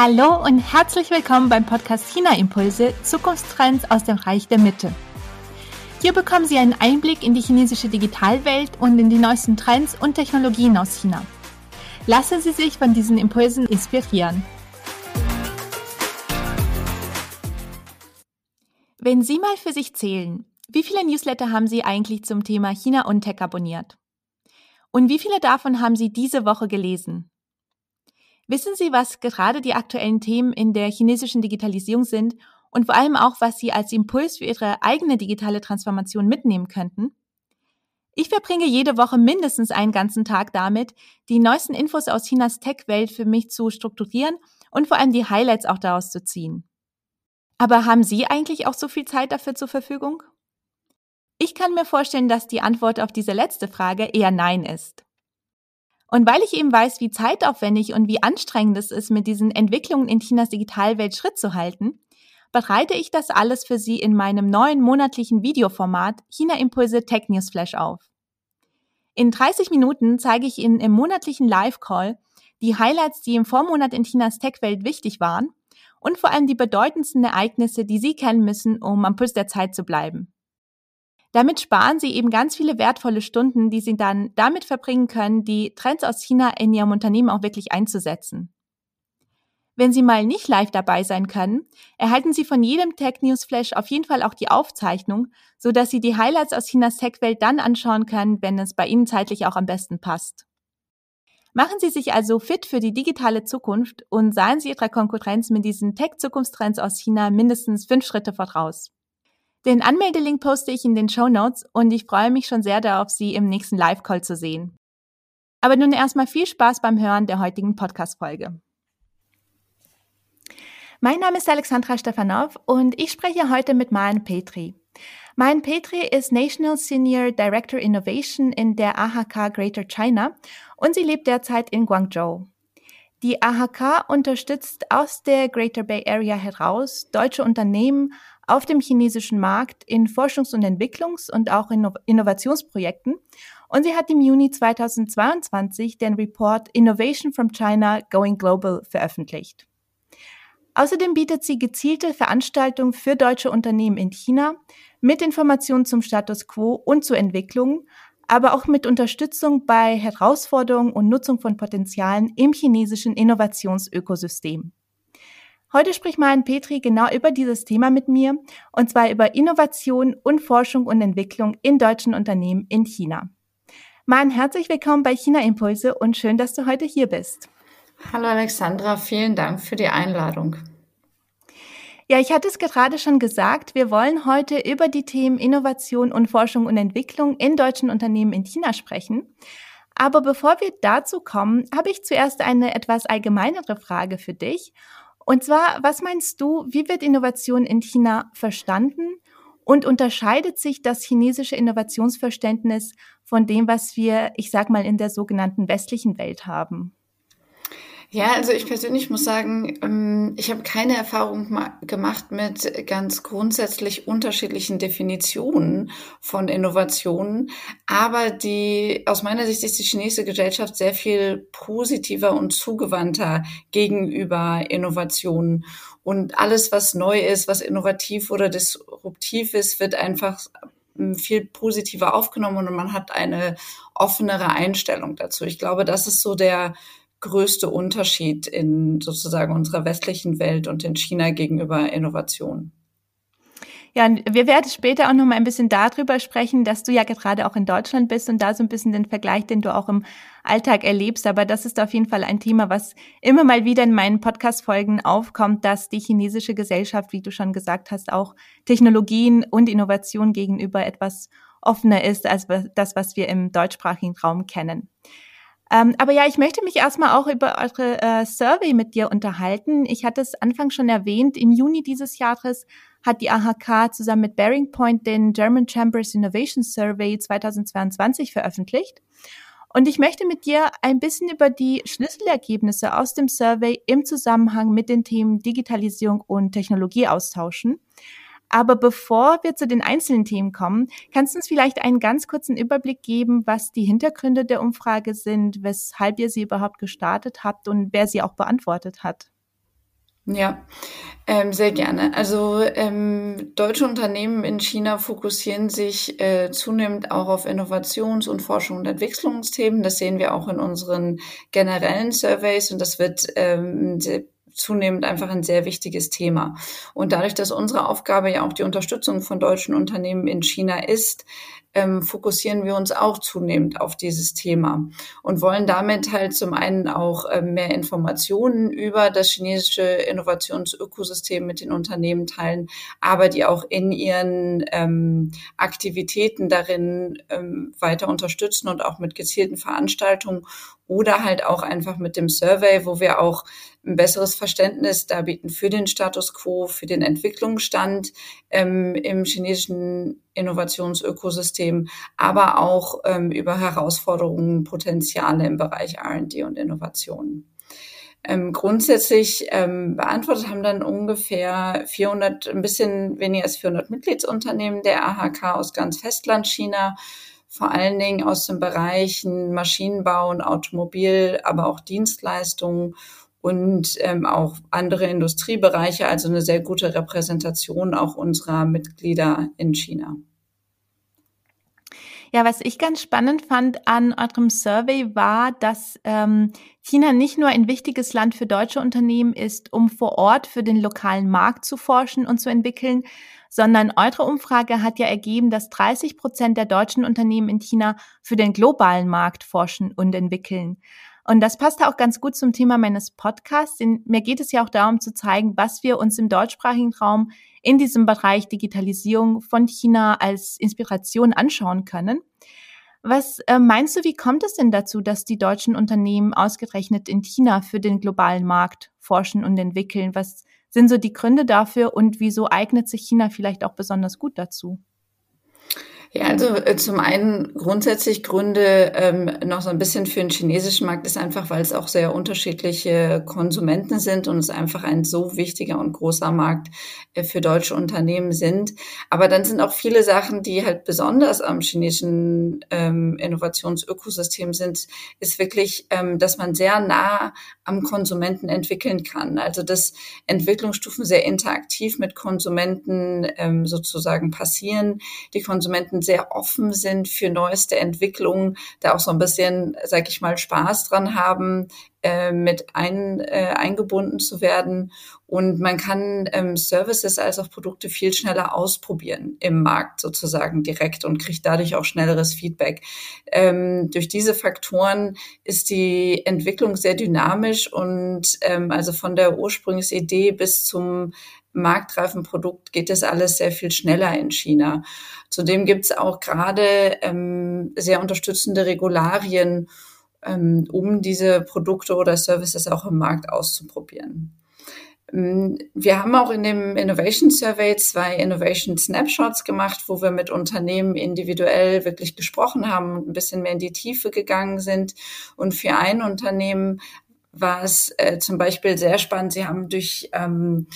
Hallo und herzlich willkommen beim Podcast China Impulse Zukunftstrends aus dem Reich der Mitte. Hier bekommen Sie einen Einblick in die chinesische Digitalwelt und in die neuesten Trends und Technologien aus China. Lassen Sie sich von diesen Impulsen inspirieren. Wenn Sie mal für sich zählen, wie viele Newsletter haben Sie eigentlich zum Thema China und Tech abonniert? Und wie viele davon haben Sie diese Woche gelesen? Wissen Sie, was gerade die aktuellen Themen in der chinesischen Digitalisierung sind und vor allem auch, was Sie als Impuls für Ihre eigene digitale Transformation mitnehmen könnten? Ich verbringe jede Woche mindestens einen ganzen Tag damit, die neuesten Infos aus Chinas Tech-Welt für mich zu strukturieren und vor allem die Highlights auch daraus zu ziehen. Aber haben Sie eigentlich auch so viel Zeit dafür zur Verfügung? Ich kann mir vorstellen, dass die Antwort auf diese letzte Frage eher Nein ist. Und weil ich eben weiß, wie zeitaufwendig und wie anstrengend es ist, mit diesen Entwicklungen in Chinas Digitalwelt Schritt zu halten, bereite ich das alles für Sie in meinem neuen monatlichen Videoformat China Impulse Tech News Flash auf. In 30 Minuten zeige ich Ihnen im monatlichen Live-Call die Highlights, die im Vormonat in Chinas Tech-Welt wichtig waren und vor allem die bedeutendsten Ereignisse, die Sie kennen müssen, um am Puls der Zeit zu bleiben. Damit sparen sie eben ganz viele wertvolle Stunden, die sie dann damit verbringen können, die Trends aus China in ihrem Unternehmen auch wirklich einzusetzen. Wenn Sie mal nicht live dabei sein können, erhalten Sie von jedem Tech News Flash auf jeden Fall auch die Aufzeichnung, so dass Sie die Highlights aus Chinas Tech-Welt dann anschauen können, wenn es bei Ihnen zeitlich auch am besten passt. Machen Sie sich also fit für die digitale Zukunft und seien Sie Ihrer Konkurrenz mit diesen Tech-Zukunftstrends aus China mindestens fünf Schritte voraus. Den Anmeldelink poste ich in den Show Notes und ich freue mich schon sehr darauf, Sie im nächsten Live-Call zu sehen. Aber nun erstmal viel Spaß beim Hören der heutigen Podcast-Folge. Mein Name ist Alexandra Stefanov und ich spreche heute mit Maren Petri. Maren Petri ist National Senior Director Innovation in der AHK Greater China und sie lebt derzeit in Guangzhou. Die AHK unterstützt aus der Greater Bay Area heraus deutsche Unternehmen auf dem chinesischen Markt in Forschungs- und Entwicklungs- und auch in Innovationsprojekten. Und sie hat im Juni 2022 den Report Innovation from China Going Global veröffentlicht. Außerdem bietet sie gezielte Veranstaltungen für deutsche Unternehmen in China mit Informationen zum Status quo und zu Entwicklungen, aber auch mit Unterstützung bei Herausforderungen und Nutzung von Potenzialen im chinesischen Innovationsökosystem. Heute spricht Maren Petri genau über dieses Thema mit mir, und zwar über Innovation und Forschung und Entwicklung in deutschen Unternehmen in China. Maren, herzlich willkommen bei China Impulse und schön, dass du heute hier bist. Hallo Alexandra, vielen Dank für die Einladung. Ja, ich hatte es gerade schon gesagt, wir wollen heute über die Themen Innovation und Forschung und Entwicklung in deutschen Unternehmen in China sprechen. Aber bevor wir dazu kommen, habe ich zuerst eine etwas allgemeinere Frage für dich. Und zwar, was meinst du, wie wird Innovation in China verstanden und unterscheidet sich das chinesische Innovationsverständnis von dem, was wir, ich sag mal, in der sogenannten westlichen Welt haben? Ja, also ich persönlich muss sagen, ähm, ich habe keine Erfahrung gemacht mit ganz grundsätzlich unterschiedlichen Definitionen von Innovationen. Aber die, aus meiner Sicht ist die chinesische Gesellschaft sehr viel positiver und zugewandter gegenüber Innovationen. Und alles, was neu ist, was innovativ oder disruptiv ist, wird einfach ähm, viel positiver aufgenommen und man hat eine offenere Einstellung dazu. Ich glaube, das ist so der größte Unterschied in sozusagen unserer westlichen Welt und in China gegenüber Innovation. Ja, wir werden später auch noch mal ein bisschen darüber sprechen, dass du ja gerade auch in Deutschland bist und da so ein bisschen den Vergleich, den du auch im Alltag erlebst. Aber das ist auf jeden Fall ein Thema, was immer mal wieder in meinen Podcast-Folgen aufkommt, dass die chinesische Gesellschaft, wie du schon gesagt hast, auch Technologien und Innovation gegenüber etwas offener ist als das, was wir im deutschsprachigen Raum kennen. Ähm, aber ja, ich möchte mich erstmal auch über eure äh, Survey mit dir unterhalten. Ich hatte es Anfang schon erwähnt, im Juni dieses Jahres hat die AHK zusammen mit Bearing Point den German Chambers Innovation Survey 2022 veröffentlicht. Und ich möchte mit dir ein bisschen über die Schlüsselergebnisse aus dem Survey im Zusammenhang mit den Themen Digitalisierung und Technologie austauschen. Aber bevor wir zu den einzelnen Themen kommen, kannst du uns vielleicht einen ganz kurzen Überblick geben, was die Hintergründe der Umfrage sind, weshalb ihr sie überhaupt gestartet habt und wer sie auch beantwortet hat? Ja, ähm, sehr gerne. Also ähm, deutsche Unternehmen in China fokussieren sich äh, zunehmend auch auf Innovations- und Forschung- und Entwicklungsthemen. Das sehen wir auch in unseren generellen Surveys und das wird ähm, zunehmend einfach ein sehr wichtiges Thema. Und dadurch, dass unsere Aufgabe ja auch die Unterstützung von deutschen Unternehmen in China ist, ähm, fokussieren wir uns auch zunehmend auf dieses Thema und wollen damit halt zum einen auch ähm, mehr Informationen über das chinesische Innovationsökosystem mit den Unternehmen teilen, aber die auch in ihren ähm, Aktivitäten darin ähm, weiter unterstützen und auch mit gezielten Veranstaltungen oder halt auch einfach mit dem Survey, wo wir auch ein besseres Verständnis darbieten für den Status quo, für den Entwicklungsstand ähm, im chinesischen Innovationsökosystem, aber auch ähm, über Herausforderungen, Potenziale im Bereich R&D und Innovation. Ähm, grundsätzlich ähm, beantwortet haben dann ungefähr 400, ein bisschen weniger als 400 Mitgliedsunternehmen der AHK aus ganz Festlandchina, vor allen Dingen aus den Bereichen Maschinenbau und Automobil, aber auch Dienstleistungen und ähm, auch andere Industriebereiche, also eine sehr gute Repräsentation auch unserer Mitglieder in China. Ja, was ich ganz spannend fand an eurem Survey war, dass ähm, China nicht nur ein wichtiges Land für deutsche Unternehmen ist, um vor Ort für den lokalen Markt zu forschen und zu entwickeln, sondern eure Umfrage hat ja ergeben, dass 30 Prozent der deutschen Unternehmen in China für den globalen Markt forschen und entwickeln. Und das passt auch ganz gut zum Thema meines Podcasts. Denn mir geht es ja auch darum zu zeigen, was wir uns im deutschsprachigen Raum in diesem Bereich Digitalisierung von China als Inspiration anschauen können. Was äh, meinst du, wie kommt es denn dazu, dass die deutschen Unternehmen ausgerechnet in China für den globalen Markt forschen und entwickeln? Was sind so die Gründe dafür und wieso eignet sich China vielleicht auch besonders gut dazu? Ja, also äh, zum einen grundsätzlich Gründe ähm, noch so ein bisschen für den chinesischen Markt ist einfach, weil es auch sehr unterschiedliche Konsumenten sind und es einfach ein so wichtiger und großer Markt äh, für deutsche Unternehmen sind. Aber dann sind auch viele Sachen, die halt besonders am chinesischen ähm, Innovationsökosystem sind, ist wirklich, ähm, dass man sehr nah am Konsumenten entwickeln kann. Also dass Entwicklungsstufen sehr interaktiv mit Konsumenten ähm, sozusagen passieren. Die Konsumenten Studenten sehr offen sind für neueste Entwicklungen, da auch so ein bisschen, sag ich mal, Spaß dran haben, äh, mit ein, äh, eingebunden zu werden. Und man kann ähm, Services als auch Produkte viel schneller ausprobieren im Markt sozusagen direkt und kriegt dadurch auch schnelleres Feedback. Ähm, durch diese Faktoren ist die Entwicklung sehr dynamisch und ähm, also von der Ursprungsidee bis zum marktreifen Produkt geht es alles sehr viel schneller in China. Zudem gibt es auch gerade ähm, sehr unterstützende Regularien, ähm, um diese Produkte oder Services auch im Markt auszuprobieren. Ähm, wir haben auch in dem Innovation Survey zwei Innovation Snapshots gemacht, wo wir mit Unternehmen individuell wirklich gesprochen haben und ein bisschen mehr in die Tiefe gegangen sind. Und für ein Unternehmen war es äh, zum Beispiel sehr spannend. Sie haben durch ähm,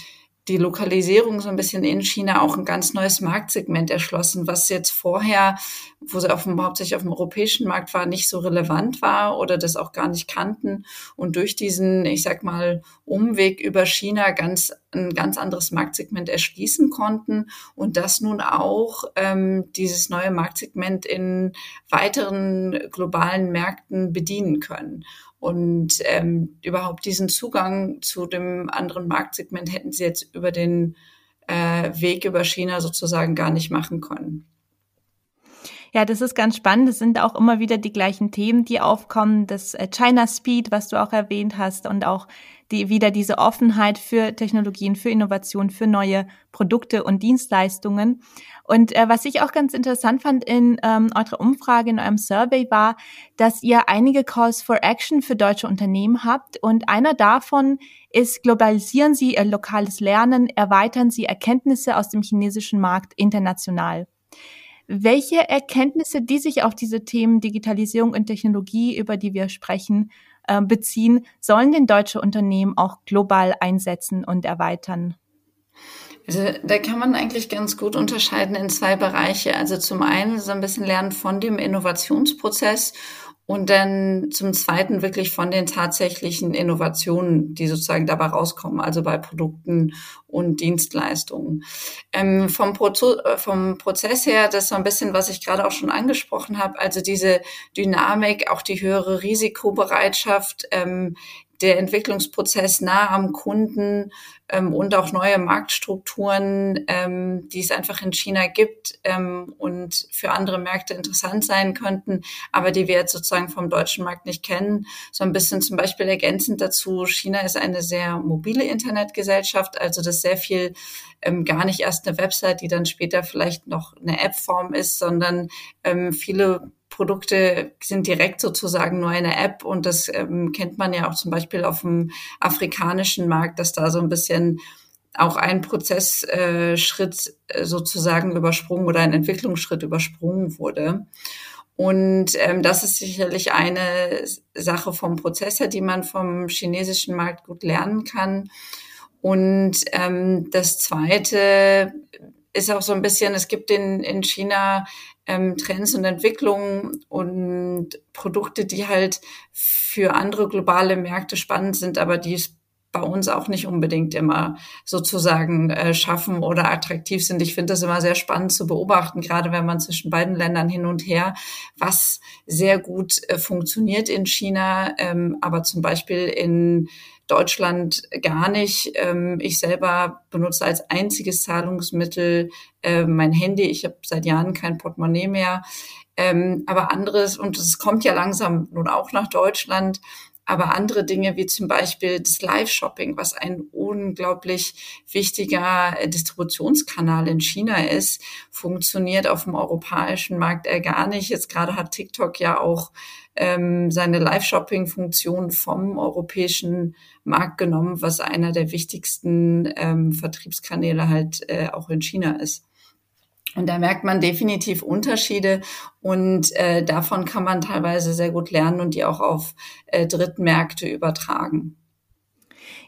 die Lokalisierung so ein bisschen in China auch ein ganz neues Marktsegment erschlossen, was jetzt vorher, wo sie auf dem, hauptsächlich auf dem europäischen Markt war, nicht so relevant war oder das auch gar nicht kannten und durch diesen, ich sag mal, Umweg über China ganz ein ganz anderes Marktsegment erschließen konnten und das nun auch ähm, dieses neue Marktsegment in weiteren globalen Märkten bedienen können. Und ähm, überhaupt diesen Zugang zu dem anderen Marktsegment hätten sie jetzt über den äh, Weg über China sozusagen gar nicht machen können. Ja, das ist ganz spannend. Es sind auch immer wieder die gleichen Themen, die aufkommen. Das äh, China Speed, was du auch erwähnt hast, und auch die, wieder diese Offenheit für Technologien, für Innovation, für neue Produkte und Dienstleistungen. Und äh, was ich auch ganz interessant fand in ähm, eurer Umfrage, in eurem Survey war, dass ihr einige Calls for Action für deutsche Unternehmen habt. Und einer davon ist, globalisieren Sie Ihr lokales Lernen, erweitern Sie Erkenntnisse aus dem chinesischen Markt international. Welche Erkenntnisse, die sich auf diese Themen Digitalisierung und Technologie, über die wir sprechen, äh, beziehen, sollen denn deutsche Unternehmen auch global einsetzen und erweitern? Also da kann man eigentlich ganz gut unterscheiden in zwei Bereiche. Also zum einen so ein bisschen lernen von dem Innovationsprozess und dann zum Zweiten wirklich von den tatsächlichen Innovationen, die sozusagen dabei rauskommen, also bei Produkten und Dienstleistungen. Ähm, vom, Prozo äh, vom Prozess her, das ist so ein bisschen, was ich gerade auch schon angesprochen habe, also diese Dynamik, auch die höhere Risikobereitschaft, ähm, der Entwicklungsprozess nah am Kunden ähm, und auch neue Marktstrukturen, ähm, die es einfach in China gibt ähm, und für andere Märkte interessant sein könnten, aber die wir jetzt sozusagen vom deutschen Markt nicht kennen. So ein bisschen zum Beispiel ergänzend dazu, China ist eine sehr mobile Internetgesellschaft, also das sehr viel ähm, gar nicht erst eine Website, die dann später vielleicht noch eine App-Form ist, sondern ähm, viele Produkte sind direkt sozusagen nur eine App und das ähm, kennt man ja auch zum Beispiel auf dem afrikanischen Markt, dass da so ein bisschen auch ein Prozessschritt äh, sozusagen übersprungen oder ein Entwicklungsschritt übersprungen wurde. Und ähm, das ist sicherlich eine Sache vom Prozess her, die man vom chinesischen Markt gut lernen kann. Und ähm, das Zweite ist auch so ein bisschen, es gibt in, in China ähm, Trends und Entwicklungen und Produkte, die halt für andere globale Märkte spannend sind, aber die bei uns auch nicht unbedingt immer sozusagen äh, schaffen oder attraktiv sind. Ich finde das immer sehr spannend zu beobachten, gerade wenn man zwischen beiden Ländern hin und her, was sehr gut äh, funktioniert in China, ähm, aber zum Beispiel in Deutschland gar nicht. Ähm, ich selber benutze als einziges Zahlungsmittel äh, mein Handy. Ich habe seit Jahren kein Portemonnaie mehr. Ähm, aber anderes, und es kommt ja langsam nun auch nach Deutschland, aber andere Dinge wie zum Beispiel das Live-Shopping, was ein unglaublich wichtiger äh, Distributionskanal in China ist, funktioniert auf dem europäischen Markt eher gar nicht. Jetzt gerade hat TikTok ja auch ähm, seine Live-Shopping-Funktion vom europäischen Markt genommen, was einer der wichtigsten ähm, Vertriebskanäle halt äh, auch in China ist. Und da merkt man definitiv Unterschiede und äh, davon kann man teilweise sehr gut lernen und die auch auf äh, Drittmärkte übertragen.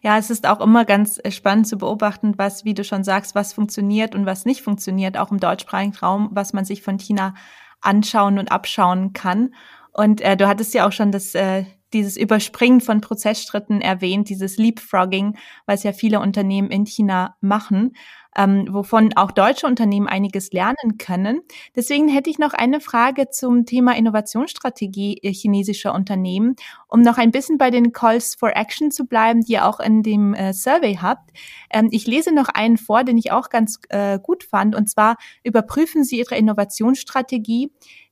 Ja, es ist auch immer ganz äh, spannend zu beobachten, was, wie du schon sagst, was funktioniert und was nicht funktioniert, auch im deutschsprachigen Raum, was man sich von China anschauen und abschauen kann. Und äh, du hattest ja auch schon das, äh, dieses Überspringen von Prozessschritten erwähnt, dieses Leapfrogging, was ja viele Unternehmen in China machen ähm, wovon auch deutsche Unternehmen einiges lernen können. Deswegen hätte ich noch eine Frage zum Thema Innovationsstrategie äh, chinesischer Unternehmen, um noch ein bisschen bei den Calls for Action zu bleiben, die ihr auch in dem äh, Survey habt. Ähm, ich lese noch einen vor, den ich auch ganz äh, gut fand, und zwar überprüfen Sie Ihre Innovationsstrategie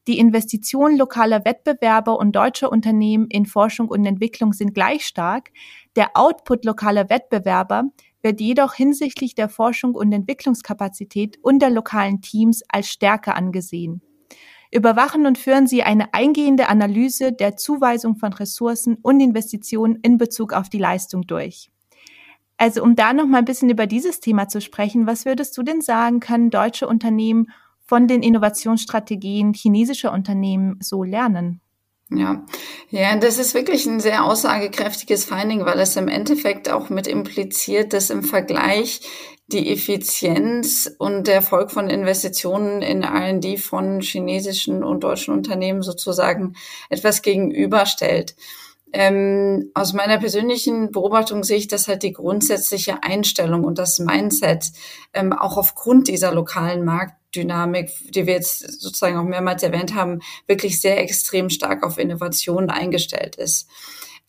die Investitionen lokaler Wettbewerber und deutscher Unternehmen in Forschung und Entwicklung sind gleich stark. Der Output lokaler Wettbewerber wird jedoch hinsichtlich der Forschung und Entwicklungskapazität und der lokalen Teams als Stärke angesehen. Überwachen und führen Sie eine eingehende Analyse der Zuweisung von Ressourcen und Investitionen in Bezug auf die Leistung durch. Also um da noch mal ein bisschen über dieses Thema zu sprechen, was würdest du denn sagen, können deutsche Unternehmen von den Innovationsstrategien chinesischer Unternehmen so lernen? Ja, ja, das ist wirklich ein sehr aussagekräftiges Finding, weil es im Endeffekt auch mit impliziert, dass im Vergleich die Effizienz und der Erfolg von Investitionen in R&D von chinesischen und deutschen Unternehmen sozusagen etwas gegenüberstellt. Ähm, aus meiner persönlichen Beobachtung sehe ich, dass halt die grundsätzliche Einstellung und das Mindset ähm, auch aufgrund dieser lokalen Marktdynamik, die wir jetzt sozusagen auch mehrmals erwähnt haben, wirklich sehr extrem stark auf Innovation eingestellt ist.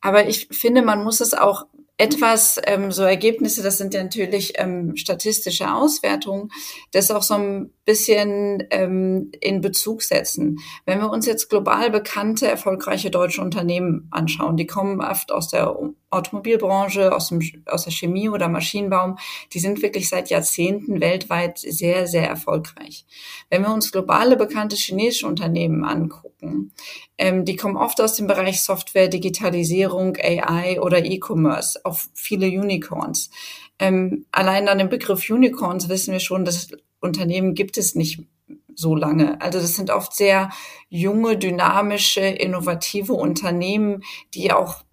Aber ich finde, man muss es auch etwas, ähm, so Ergebnisse, das sind ja natürlich ähm, statistische Auswertungen, das auch so ein bisschen ähm, in Bezug setzen. Wenn wir uns jetzt global bekannte, erfolgreiche deutsche Unternehmen anschauen, die kommen oft aus der Automobilbranche, aus, dem, aus der Chemie oder Maschinenbaum, die sind wirklich seit Jahrzehnten weltweit sehr, sehr erfolgreich. Wenn wir uns globale bekannte chinesische Unternehmen angucken, ähm, die kommen oft aus dem Bereich Software, Digitalisierung, AI oder E-Commerce, auch viele Unicorns. Ähm, allein an dem Begriff Unicorns wissen wir schon, dass Unternehmen gibt es nicht so lange. Also das sind oft sehr junge, dynamische, innovative Unternehmen, die auch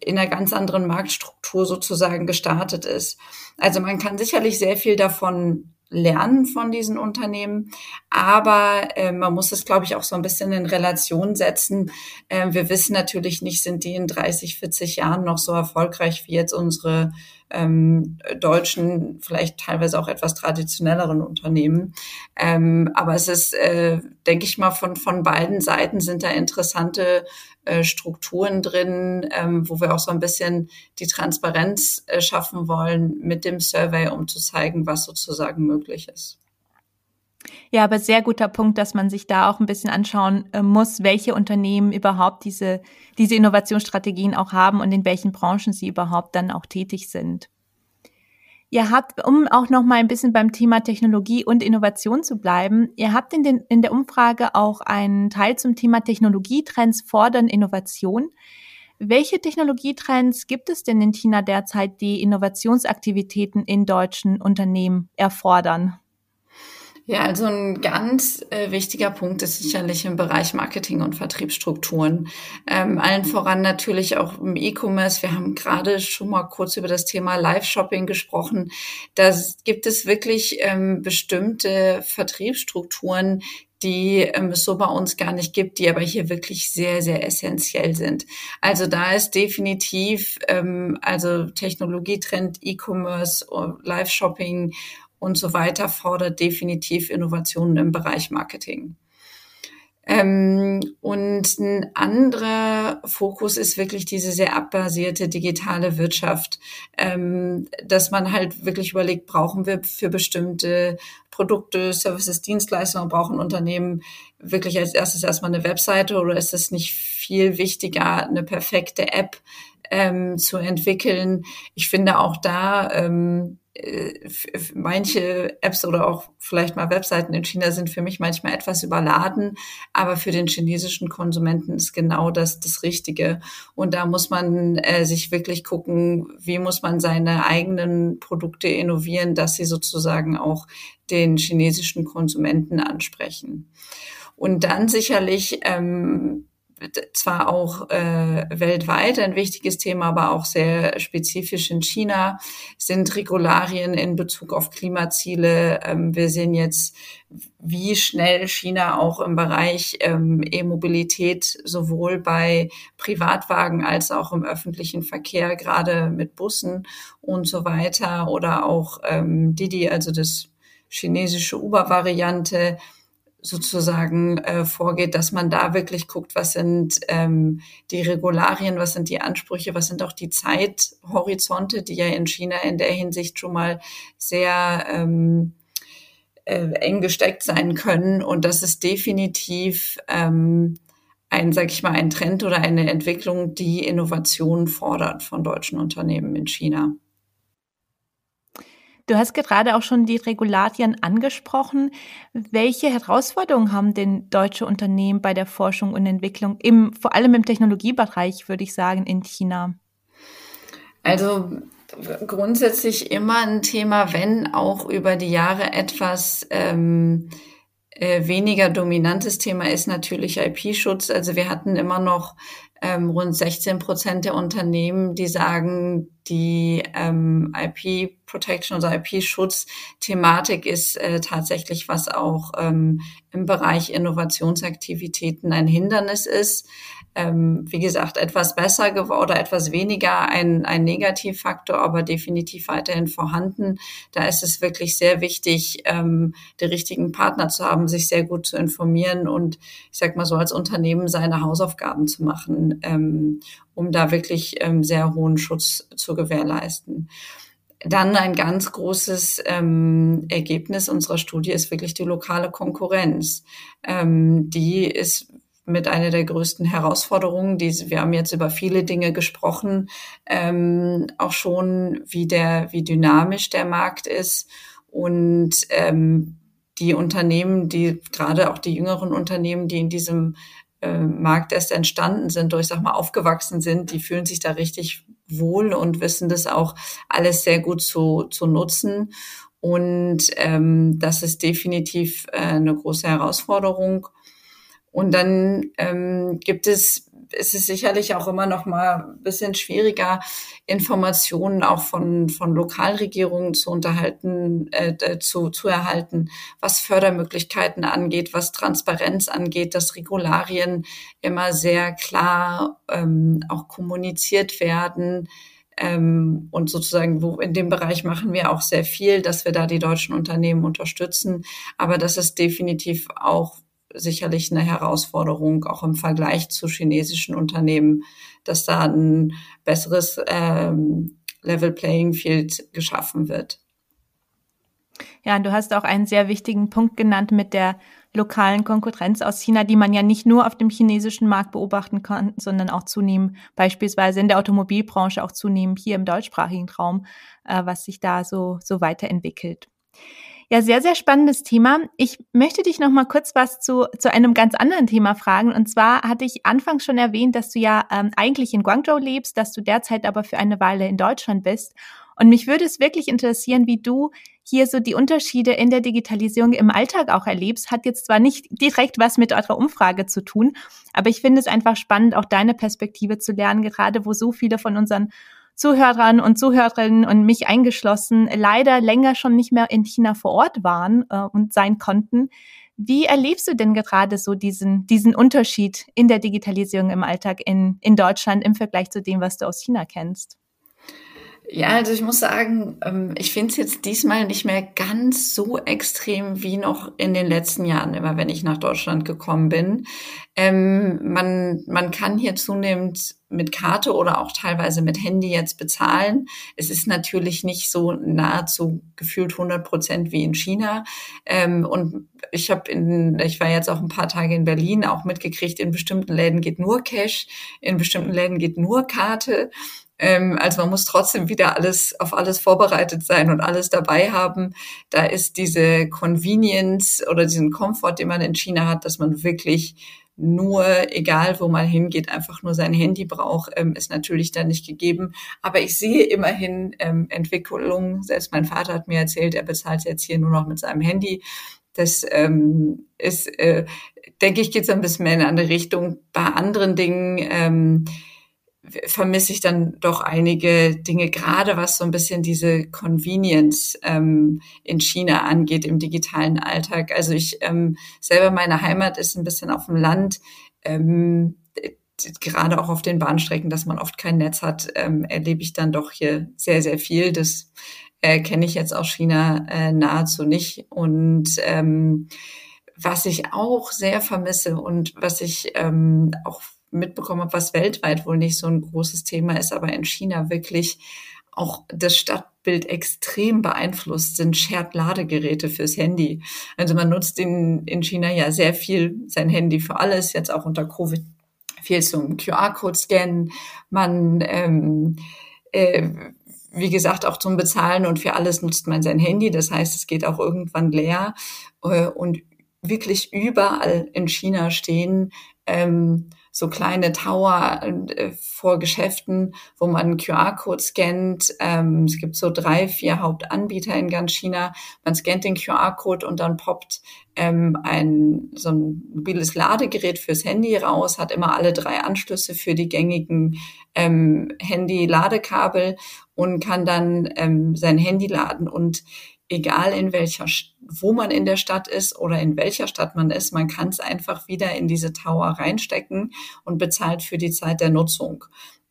in einer ganz anderen Marktstruktur sozusagen gestartet ist. Also man kann sicherlich sehr viel davon lernen von diesen Unternehmen. Aber äh, man muss es, glaube ich, auch so ein bisschen in Relation setzen. Äh, wir wissen natürlich nicht, sind die in 30, 40 Jahren noch so erfolgreich wie jetzt unsere ähm, deutschen, vielleicht teilweise auch etwas traditionelleren Unternehmen. Ähm, aber es ist, äh, denke ich mal, von, von beiden Seiten sind da interessante äh, Strukturen drin, ähm, wo wir auch so ein bisschen die Transparenz äh, schaffen wollen mit dem Survey, um zu zeigen, was sozusagen möglich ist. Ja, aber sehr guter Punkt, dass man sich da auch ein bisschen anschauen äh, muss, welche Unternehmen überhaupt diese, diese Innovationsstrategien auch haben und in welchen Branchen sie überhaupt dann auch tätig sind. Ihr habt, um auch noch mal ein bisschen beim Thema Technologie und Innovation zu bleiben, ihr habt in, den, in der Umfrage auch einen Teil zum Thema Technologietrends fordern Innovation. Welche Technologietrends gibt es denn in China derzeit, die Innovationsaktivitäten in deutschen Unternehmen erfordern? Ja, also ein ganz äh, wichtiger Punkt ist sicherlich im Bereich Marketing und Vertriebsstrukturen. Ähm, allen voran natürlich auch im E-Commerce. Wir haben gerade schon mal kurz über das Thema Live-Shopping gesprochen. Da gibt es wirklich ähm, bestimmte Vertriebsstrukturen, die ähm, es so bei uns gar nicht gibt, die aber hier wirklich sehr, sehr essentiell sind. Also da ist definitiv ähm, also Technologietrend, E-Commerce, Live-Shopping und so weiter fordert definitiv Innovationen im Bereich Marketing. Ähm, und ein anderer Fokus ist wirklich diese sehr abbasierte digitale Wirtschaft, ähm, dass man halt wirklich überlegt, brauchen wir für bestimmte Produkte, Services, Dienstleistungen, brauchen Unternehmen wirklich als erstes erstmal eine Webseite oder ist es nicht viel wichtiger, eine perfekte App ähm, zu entwickeln? Ich finde auch da, ähm, äh, manche Apps oder auch vielleicht mal Webseiten in China sind für mich manchmal etwas überladen, aber für den chinesischen Konsumenten ist genau das das Richtige. Und da muss man äh, sich wirklich gucken, wie muss man seine eigenen Produkte innovieren, dass sie sozusagen auch den chinesischen Konsumenten ansprechen. Und dann sicherlich ähm, zwar auch äh, weltweit ein wichtiges Thema, aber auch sehr spezifisch in China sind Regularien in Bezug auf Klimaziele. Ähm, wir sehen jetzt, wie schnell China auch im Bereich ähm, E-Mobilität sowohl bei Privatwagen als auch im öffentlichen Verkehr, gerade mit Bussen und so weiter oder auch ähm, Didi, also das chinesische Uber-Variante, sozusagen äh, vorgeht, dass man da wirklich guckt, was sind ähm, die Regularien, was sind die Ansprüche, was sind auch die Zeithorizonte, die ja in China in der Hinsicht schon mal sehr ähm, äh, eng gesteckt sein können. Und das ist definitiv ähm, ein, sag ich mal, ein Trend oder eine Entwicklung, die Innovation fordert von deutschen Unternehmen in China. Du hast gerade auch schon die Regularien angesprochen. Welche Herausforderungen haben denn deutsche Unternehmen bei der Forschung und Entwicklung, im, vor allem im Technologiebereich, würde ich sagen, in China? Also grundsätzlich immer ein Thema, wenn auch über die Jahre etwas ähm, äh, weniger dominantes Thema ist natürlich IP-Schutz. Also wir hatten immer noch ähm, rund 16 Prozent der Unternehmen, die sagen, die ähm, IP-Protection, also IP-Schutz-Thematik ist äh, tatsächlich, was auch ähm, im Bereich Innovationsaktivitäten ein Hindernis ist ähm, wie gesagt, etwas besser oder etwas weniger ein, ein Negativfaktor, aber definitiv weiterhin vorhanden. Da ist es wirklich sehr wichtig, ähm, die richtigen Partner zu haben, sich sehr gut zu informieren und ich sag mal so als Unternehmen seine Hausaufgaben zu machen, ähm, um da wirklich ähm, sehr hohen Schutz zu gewährleisten. Dann ein ganz großes ähm, Ergebnis unserer Studie ist wirklich die lokale Konkurrenz. Ähm, die ist mit einer der größten Herausforderungen. Die, wir haben jetzt über viele Dinge gesprochen, ähm, auch schon, wie der, wie dynamisch der Markt ist und ähm, die Unternehmen, die gerade auch die jüngeren Unternehmen, die in diesem äh, Markt erst entstanden sind, durch sag mal aufgewachsen sind, die fühlen sich da richtig wohl und wissen das auch alles sehr gut zu, zu nutzen. Und ähm, das ist definitiv äh, eine große Herausforderung. Und dann ähm, gibt es es ist sicherlich auch immer noch mal ein bisschen schwieriger, Informationen auch von, von Lokalregierungen zu unterhalten, äh, zu, zu erhalten, was Fördermöglichkeiten angeht, was Transparenz angeht, dass Regularien immer sehr klar ähm, auch kommuniziert werden. Ähm, und sozusagen, wo in dem Bereich machen wir auch sehr viel, dass wir da die deutschen Unternehmen unterstützen. Aber das ist definitiv auch sicherlich eine Herausforderung, auch im Vergleich zu chinesischen Unternehmen, dass da ein besseres ähm, Level Playing Field geschaffen wird. Ja, du hast auch einen sehr wichtigen Punkt genannt mit der lokalen Konkurrenz aus China, die man ja nicht nur auf dem chinesischen Markt beobachten kann, sondern auch zunehmend beispielsweise in der Automobilbranche, auch zunehmend hier im deutschsprachigen Raum, äh, was sich da so, so weiterentwickelt. Ja, sehr, sehr spannendes Thema. Ich möchte dich noch mal kurz was zu, zu einem ganz anderen Thema fragen. Und zwar hatte ich anfangs schon erwähnt, dass du ja ähm, eigentlich in Guangzhou lebst, dass du derzeit aber für eine Weile in Deutschland bist. Und mich würde es wirklich interessieren, wie du hier so die Unterschiede in der Digitalisierung im Alltag auch erlebst. Hat jetzt zwar nicht direkt was mit eurer Umfrage zu tun, aber ich finde es einfach spannend, auch deine Perspektive zu lernen, gerade wo so viele von unseren Zuhörern und Zuhörerinnen und mich eingeschlossen leider länger schon nicht mehr in China vor Ort waren äh, und sein konnten. Wie erlebst du denn gerade so diesen, diesen Unterschied in der Digitalisierung im Alltag in, in Deutschland im Vergleich zu dem, was du aus China kennst? Ja, also ich muss sagen, ähm, ich finde es jetzt diesmal nicht mehr ganz so extrem wie noch in den letzten Jahren, immer wenn ich nach Deutschland gekommen bin. Ähm, man, man kann hier zunehmend mit Karte oder auch teilweise mit Handy jetzt bezahlen. Es ist natürlich nicht so nahezu gefühlt 100 Prozent wie in China. Ähm, und ich habe in, ich war jetzt auch ein paar Tage in Berlin auch mitgekriegt, in bestimmten Läden geht nur Cash, in bestimmten Läden geht nur Karte. Ähm, also man muss trotzdem wieder alles auf alles vorbereitet sein und alles dabei haben. Da ist diese Convenience oder diesen Komfort, den man in China hat, dass man wirklich nur, egal wo man hingeht, einfach nur sein Handy braucht, ähm, ist natürlich da nicht gegeben. Aber ich sehe immerhin ähm, Entwicklungen. Selbst mein Vater hat mir erzählt, er bezahlt jetzt hier nur noch mit seinem Handy. Das ähm, ist, äh, denke ich, geht so ein bisschen mehr in eine andere Richtung. Bei anderen Dingen ähm, vermisse ich dann doch einige Dinge, gerade was so ein bisschen diese Convenience ähm, in China angeht im digitalen Alltag. Also ich ähm, selber, meine Heimat ist ein bisschen auf dem Land. Ähm, gerade auch auf den Bahnstrecken, dass man oft kein Netz hat, ähm, erlebe ich dann doch hier sehr, sehr viel. Das äh, kenne ich jetzt aus China äh, nahezu nicht. Und ähm, was ich auch sehr vermisse und was ich ähm, auch mitbekommen habe, was weltweit wohl nicht so ein großes Thema ist, aber in China wirklich auch das Stadtbild extrem beeinflusst sind Shared-Ladegeräte fürs Handy. Also man nutzt in, in China ja sehr viel sein Handy für alles, jetzt auch unter Covid viel zum QR-Code scannen. Man, ähm, äh, wie gesagt, auch zum Bezahlen und für alles nutzt man sein Handy. Das heißt, es geht auch irgendwann leer. Äh, und wirklich überall in China stehen ähm, so kleine Tower äh, vor Geschäften, wo man QR-Code scannt. Ähm, es gibt so drei, vier Hauptanbieter in ganz China. Man scannt den QR-Code und dann poppt ähm, ein so ein mobiles Ladegerät fürs Handy raus, hat immer alle drei Anschlüsse für die gängigen ähm, Handy-Ladekabel und kann dann ähm, sein Handy laden und egal in welcher, wo man in der Stadt ist oder in welcher Stadt man ist, man kann es einfach wieder in diese Tower reinstecken und bezahlt für die Zeit der Nutzung.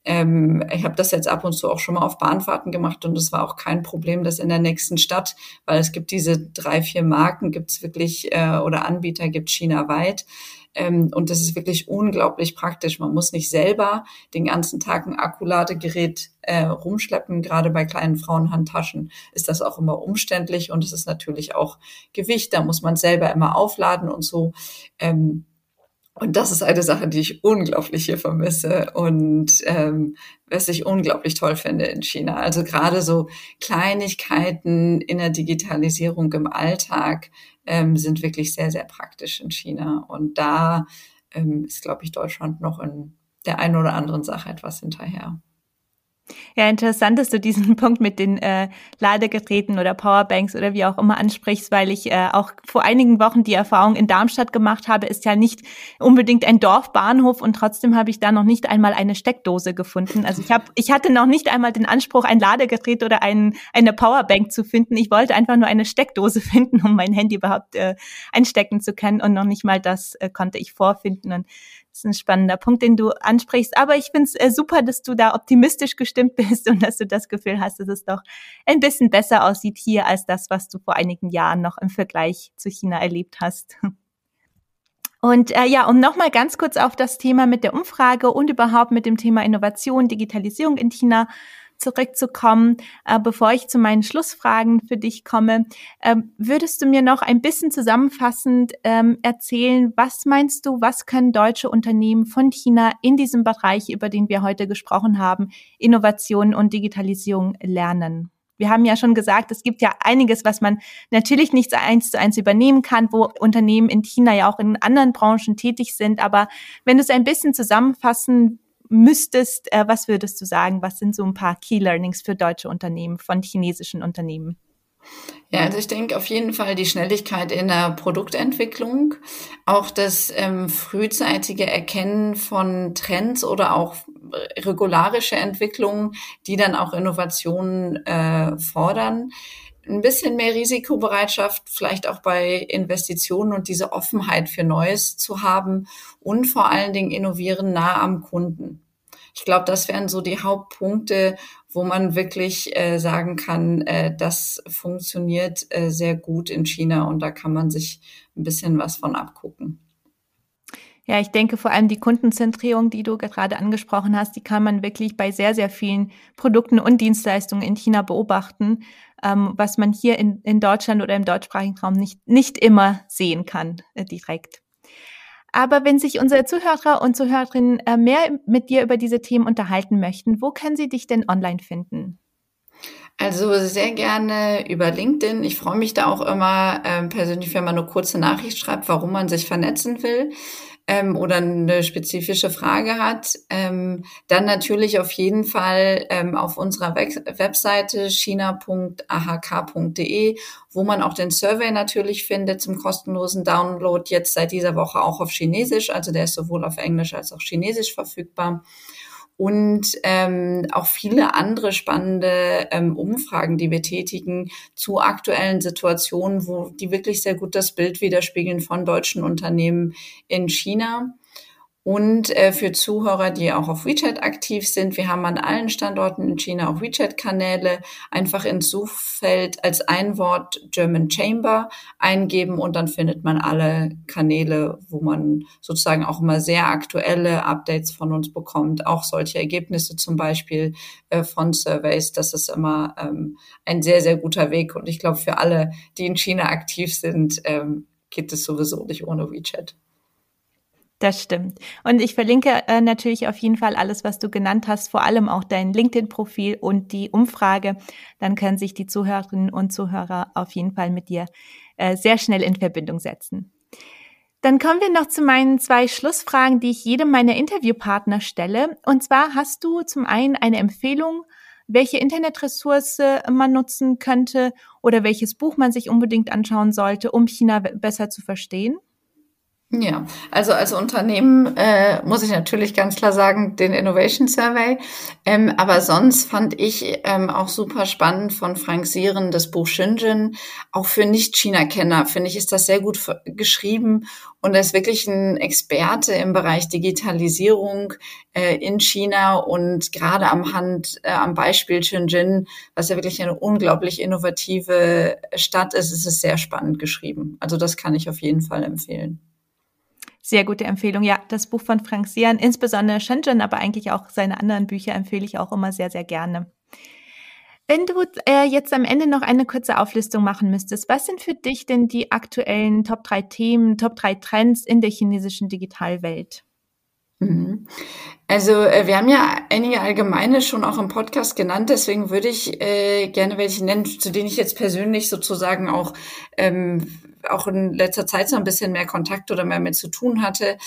Ähm, ich habe das jetzt ab und zu auch schon mal auf Bahnfahrten gemacht und es war auch kein Problem, das in der nächsten Stadt, weil es gibt diese drei, vier Marken, gibt es wirklich äh, oder Anbieter gibt China weit. Ähm, und das ist wirklich unglaublich praktisch. Man muss nicht selber den ganzen Tag ein Akkuladegerät äh, rumschleppen. Gerade bei kleinen Frauenhandtaschen ist das auch immer umständlich und es ist natürlich auch Gewicht. Da muss man selber immer aufladen und so. Ähm, und das ist eine Sache, die ich unglaublich hier vermisse und ähm, was ich unglaublich toll finde in China. Also gerade so Kleinigkeiten in der Digitalisierung im Alltag ähm, sind wirklich sehr, sehr praktisch in China. Und da ähm, ist, glaube ich, Deutschland noch in der einen oder anderen Sache etwas hinterher. Ja, interessant, dass du diesen Punkt mit den äh, Ladegeräten oder Powerbanks oder wie auch immer ansprichst, weil ich äh, auch vor einigen Wochen die Erfahrung in Darmstadt gemacht habe, ist ja nicht unbedingt ein Dorfbahnhof und trotzdem habe ich da noch nicht einmal eine Steckdose gefunden. Also ich habe, ich hatte noch nicht einmal den Anspruch, ein Ladegerät oder ein, eine Powerbank zu finden. Ich wollte einfach nur eine Steckdose finden, um mein Handy überhaupt äh, einstecken zu können und noch nicht mal das äh, konnte ich vorfinden. Und das ist ein spannender Punkt, den du ansprichst. Aber ich finde es äh, super, dass du da optimistisch gestimmt bist und dass du das Gefühl hast, dass es doch ein bisschen besser aussieht hier als das, was du vor einigen Jahren noch im Vergleich zu China erlebt hast. Und äh, ja, um nochmal ganz kurz auf das Thema mit der Umfrage und überhaupt mit dem Thema Innovation, Digitalisierung in China zurückzukommen, äh, bevor ich zu meinen Schlussfragen für dich komme, ähm, würdest du mir noch ein bisschen zusammenfassend ähm, erzählen, was meinst du, was können deutsche Unternehmen von China in diesem Bereich, über den wir heute gesprochen haben, Innovation und Digitalisierung lernen? Wir haben ja schon gesagt, es gibt ja einiges, was man natürlich nicht eins zu eins übernehmen kann, wo Unternehmen in China ja auch in anderen Branchen tätig sind. Aber wenn du es ein bisschen zusammenfassen müsstest, äh, was würdest du sagen? Was sind so ein paar Key Learnings für deutsche Unternehmen von chinesischen Unternehmen? Ja, also ich denke auf jeden Fall die Schnelligkeit in der Produktentwicklung, auch das ähm, frühzeitige Erkennen von Trends oder auch regularische Entwicklungen, die dann auch Innovationen äh, fordern. Ein bisschen mehr Risikobereitschaft, vielleicht auch bei Investitionen und diese Offenheit für Neues zu haben und vor allen Dingen innovieren nah am Kunden. Ich glaube, das wären so die Hauptpunkte, wo man wirklich äh, sagen kann, äh, das funktioniert äh, sehr gut in China und da kann man sich ein bisschen was von abgucken. Ja, ich denke vor allem die Kundenzentrierung, die du gerade angesprochen hast, die kann man wirklich bei sehr, sehr vielen Produkten und Dienstleistungen in China beobachten, ähm, was man hier in, in Deutschland oder im deutschsprachigen Raum nicht, nicht immer sehen kann äh, direkt. Aber wenn sich unsere Zuhörer und Zuhörerinnen äh, mehr mit dir über diese Themen unterhalten möchten, wo können sie dich denn online finden? Also sehr gerne über LinkedIn. Ich freue mich da auch immer ähm, persönlich, wenn man eine kurze Nachricht schreibt, warum man sich vernetzen will ähm, oder eine spezifische Frage hat, ähm, dann natürlich auf jeden Fall ähm, auf unserer Web Webseite china.ahk.de, wo man auch den Survey natürlich findet zum kostenlosen Download, jetzt seit dieser Woche auch auf Chinesisch, also der ist sowohl auf Englisch als auch Chinesisch verfügbar und ähm, auch viele andere spannende ähm, Umfragen, die wir tätigen zu aktuellen Situationen, wo die wirklich sehr gut das Bild widerspiegeln von deutschen Unternehmen in China. Und äh, für Zuhörer, die auch auf WeChat aktiv sind, wir haben an allen Standorten in China auch WeChat-Kanäle. Einfach ins Suchfeld als ein Wort German Chamber eingeben und dann findet man alle Kanäle, wo man sozusagen auch immer sehr aktuelle Updates von uns bekommt. Auch solche Ergebnisse zum Beispiel äh, von Surveys. Das ist immer ähm, ein sehr, sehr guter Weg. Und ich glaube, für alle, die in China aktiv sind, ähm, geht es sowieso nicht ohne WeChat. Das stimmt. Und ich verlinke äh, natürlich auf jeden Fall alles, was du genannt hast, vor allem auch dein LinkedIn-Profil und die Umfrage. Dann können sich die Zuhörerinnen und Zuhörer auf jeden Fall mit dir äh, sehr schnell in Verbindung setzen. Dann kommen wir noch zu meinen zwei Schlussfragen, die ich jedem meiner Interviewpartner stelle. Und zwar hast du zum einen eine Empfehlung, welche Internetressource man nutzen könnte oder welches Buch man sich unbedingt anschauen sollte, um China besser zu verstehen? Ja, also als Unternehmen äh, muss ich natürlich ganz klar sagen, den Innovation Survey. Ähm, aber sonst fand ich ähm, auch super spannend von Frank Sieren das Buch Shenzhen. Auch für Nicht-China-Kenner finde ich, ist das sehr gut geschrieben und er ist wirklich ein Experte im Bereich Digitalisierung äh, in China und gerade am Hand, äh, am Beispiel Shenzhen, was ja wirklich eine unglaublich innovative Stadt ist, ist es sehr spannend geschrieben. Also das kann ich auf jeden Fall empfehlen. Sehr gute Empfehlung. Ja, das Buch von Frank Sian, insbesondere Shenzhen, aber eigentlich auch seine anderen Bücher empfehle ich auch immer sehr, sehr gerne. Wenn du äh, jetzt am Ende noch eine kurze Auflistung machen müsstest, was sind für dich denn die aktuellen Top 3 Themen, Top 3 Trends in der chinesischen Digitalwelt? Mhm. Also äh, wir haben ja einige allgemeine schon auch im Podcast genannt, deswegen würde ich äh, gerne welche nennen, zu denen ich jetzt persönlich sozusagen auch ähm, auch in letzter Zeit so ein bisschen mehr Kontakt oder mehr mit zu tun hatte.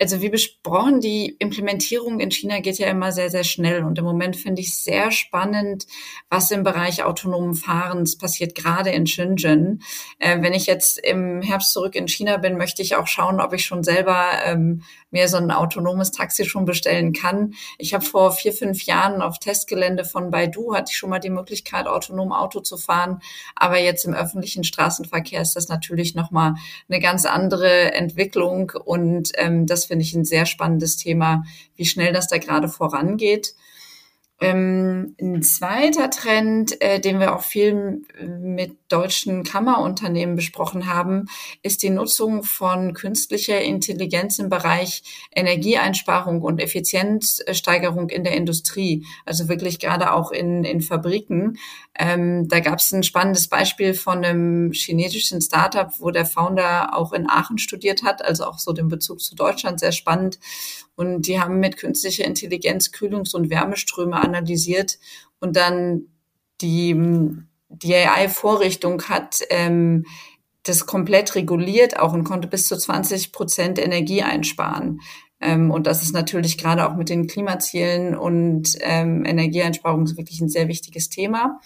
Also wie besprochen, die Implementierung in China geht ja immer sehr, sehr schnell. Und im Moment finde ich sehr spannend, was im Bereich autonomen Fahrens passiert, gerade in Shenzhen. Äh, wenn ich jetzt im Herbst zurück in China bin, möchte ich auch schauen, ob ich schon selber ähm, mir so ein autonomes Taxi schon bestellen kann. Ich habe vor vier, fünf Jahren auf Testgelände von Baidu hatte ich schon mal die Möglichkeit, autonom Auto zu fahren. Aber jetzt im öffentlichen Straßenverkehr ist das natürlich nochmal eine ganz andere Entwicklung. Und ähm, das finde ich ein sehr spannendes Thema, wie schnell das da gerade vorangeht. Ähm, ein zweiter Trend, äh, den wir auch viel mit deutschen Kammerunternehmen besprochen haben, ist die Nutzung von künstlicher Intelligenz im Bereich Energieeinsparung und Effizienzsteigerung in der Industrie. Also wirklich gerade auch in, in Fabriken. Ähm, da gab es ein spannendes Beispiel von einem chinesischen Startup, wo der Founder auch in Aachen studiert hat, also auch so den Bezug zu Deutschland sehr spannend. Und die haben mit künstlicher Intelligenz Kühlungs- und Wärmeströme analysiert und dann die, die AI-Vorrichtung hat ähm, das komplett reguliert auch und konnte bis zu 20 Prozent Energie einsparen. Ähm, und das ist natürlich gerade auch mit den Klimazielen und ähm, Energieeinsparung wirklich ein sehr wichtiges Thema.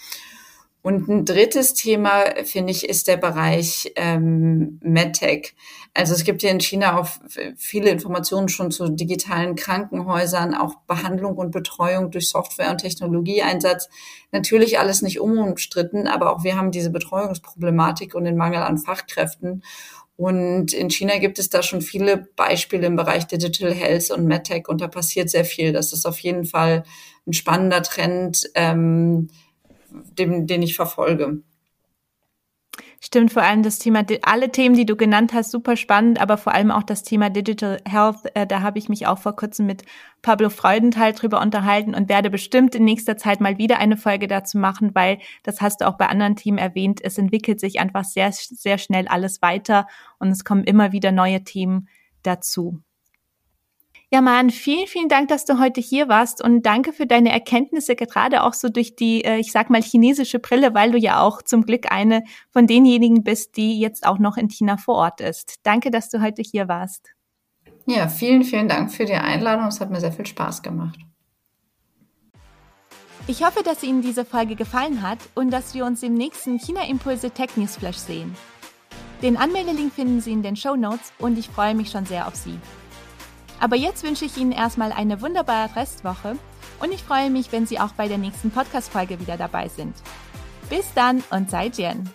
Und ein drittes Thema, finde ich, ist der Bereich ähm, MedTech. Also es gibt hier in China auch viele Informationen schon zu digitalen Krankenhäusern, auch Behandlung und Betreuung durch Software- und Technologieeinsatz. Natürlich alles nicht unumstritten, aber auch wir haben diese Betreuungsproblematik und den Mangel an Fachkräften. Und in China gibt es da schon viele Beispiele im Bereich Digital Health und MedTech und da passiert sehr viel. Das ist auf jeden Fall ein spannender Trend. Ähm, dem, den ich verfolge. Stimmt, vor allem das Thema, alle Themen, die du genannt hast, super spannend, aber vor allem auch das Thema Digital Health, äh, da habe ich mich auch vor kurzem mit Pablo Freudenthal drüber unterhalten und werde bestimmt in nächster Zeit mal wieder eine Folge dazu machen, weil, das hast du auch bei anderen Themen erwähnt, es entwickelt sich einfach sehr, sehr schnell alles weiter und es kommen immer wieder neue Themen dazu. Ja, Mann, vielen, vielen Dank, dass du heute hier warst und danke für deine Erkenntnisse, gerade auch so durch die, äh, ich sag mal, chinesische Brille, weil du ja auch zum Glück eine von denjenigen bist, die jetzt auch noch in China vor Ort ist. Danke, dass du heute hier warst. Ja, vielen, vielen Dank für die Einladung. Es hat mir sehr viel Spaß gemacht. Ich hoffe, dass Ihnen diese Folge gefallen hat und dass wir uns im nächsten China Impulse Tech News Flash sehen. Den Anmeldelink finden Sie in den Show Notes und ich freue mich schon sehr auf Sie. Aber jetzt wünsche ich Ihnen erstmal eine wunderbare Restwoche und ich freue mich, wenn Sie auch bei der nächsten Podcast-Folge wieder dabei sind. Bis dann und seid Jen!